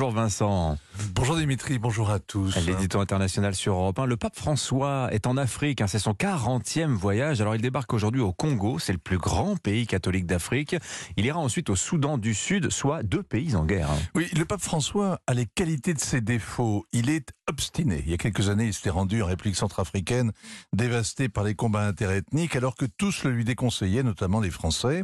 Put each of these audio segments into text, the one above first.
Bonjour Vincent. Bonjour Dimitri, bonjour à tous. L'édito international sur Europe 1. Le pape François est en Afrique, hein, c'est son 40e voyage. Alors il débarque aujourd'hui au Congo, c'est le plus grand pays catholique d'Afrique. Il ira ensuite au Soudan du Sud, soit deux pays en guerre. hein. Oui, le pape François a les qualités de ses défauts. Il est obstiné. Il y a quelques années, il s'était rendu en République centrafricaine, dévasté par les combats interethniques, alors que tous le lui déconseillaient, notamment les Français.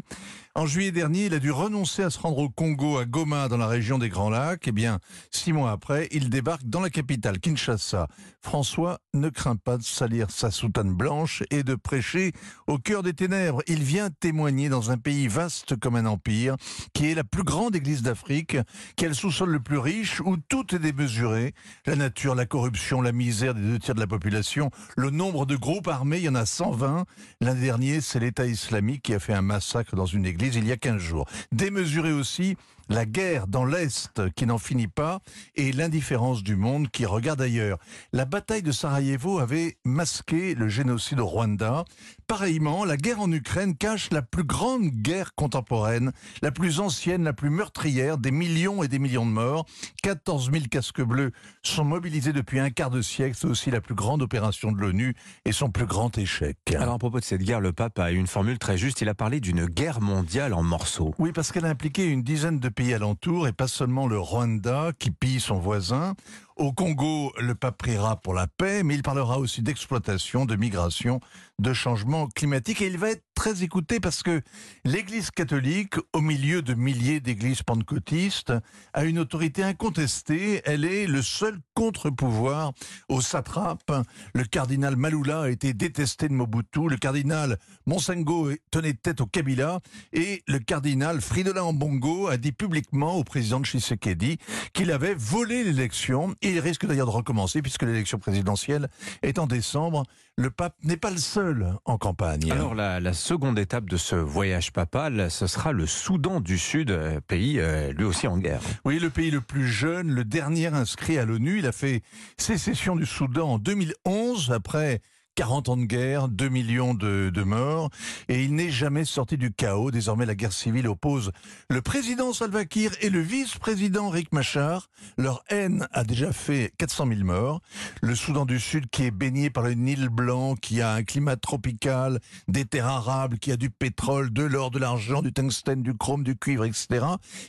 En juillet dernier, il a dû renoncer à se rendre au Congo, à Goma, dans la région des Grands Lacs. Eh bien, six mois après, il débarque dans la capitale, Kinshasa. François ne craint pas de salir sa soutane blanche et de prêcher au cœur des ténèbres. Il vient témoigner dans un pays vaste comme un empire, qui est la plus grande église d'Afrique, qui a le sous-sol le plus riche, où tout est démesuré. La nature, la corruption, la misère des deux tiers de la population, le nombre de groupes armés, il y en a 120. L'un des derniers, c'est l'État islamique qui a fait un massacre dans une église il y a 15 jours. Démesuré aussi, la guerre dans l'Est qui n'en finit pas et l'indifférence du monde qui regarde ailleurs. La bataille de Sarajevo avait masqué le génocide au Rwanda. Pareillement, la guerre en Ukraine cache la plus grande guerre contemporaine, la plus ancienne, la plus meurtrière, des millions et des millions de morts. 14 000 casques bleus sont mobilisés depuis un quart de siècle. C'est aussi la plus grande opération de l'ONU et son plus grand échec. Alors à propos de cette guerre, le pape a eu une formule très juste. Il a parlé d'une guerre mondiale en morceaux. Oui, parce qu'elle a impliqué une dizaine de pays alentours et pas seulement le Rwanda qui pille son voisin. Au Congo, le pape priera pour la paix, mais il parlera aussi d'exploitation, de migration, de changement climatique. Et il va être très écouté parce que l'Église catholique, au milieu de milliers d'églises pentecôtistes, a une autorité incontestée. Elle est le seul contre-pouvoir au satrape. Le cardinal Malula a été détesté de Mobutu. Le cardinal Monsengo tenait tête au Kabila. Et le cardinal Fridola Mbongo a dit publiquement au président de Tshisekedi qu'il avait volé l'élection. Et il risque d'ailleurs de recommencer puisque l'élection présidentielle est en décembre. Le pape n'est pas le seul en campagne. Alors la, la seconde étape de ce voyage papal, ce sera le Soudan du Sud, euh, pays euh, lui aussi en guerre. Oui, le pays le plus jeune, le dernier inscrit à l'ONU. Il a fait sécession du Soudan en 2011, après 40 ans de guerre, 2 millions de, morts, et il n'est jamais sorti du chaos. Désormais, la guerre civile oppose le président Salva Kiir et le vice-président Riek Machar. Leur haine a déjà fait 400 000 morts. Le Soudan du Sud, qui est baigné par le Nil blanc, qui a un climat tropical, des terres arables, qui a du pétrole, de l'or, de l'argent, du tungstène, du chrome, du cuivre, etc.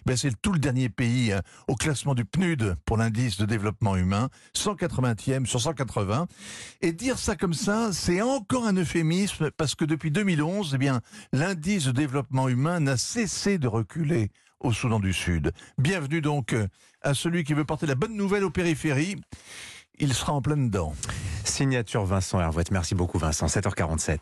Ben, c'est tout le dernier pays hein, au classement du PNUD pour l'indice de développement humain, 180e sur 180. Et dire ça comme ça, c'est encore un euphémisme parce que depuis 2011, eh bien, l'indice de développement humain n'a cessé de reculer au Soudan du Sud. Bienvenue donc à celui qui veut porter la bonne nouvelle aux périphéries. Il sera en plein dedans. Signature Vincent Hervouette. Merci beaucoup Vincent. 7h47.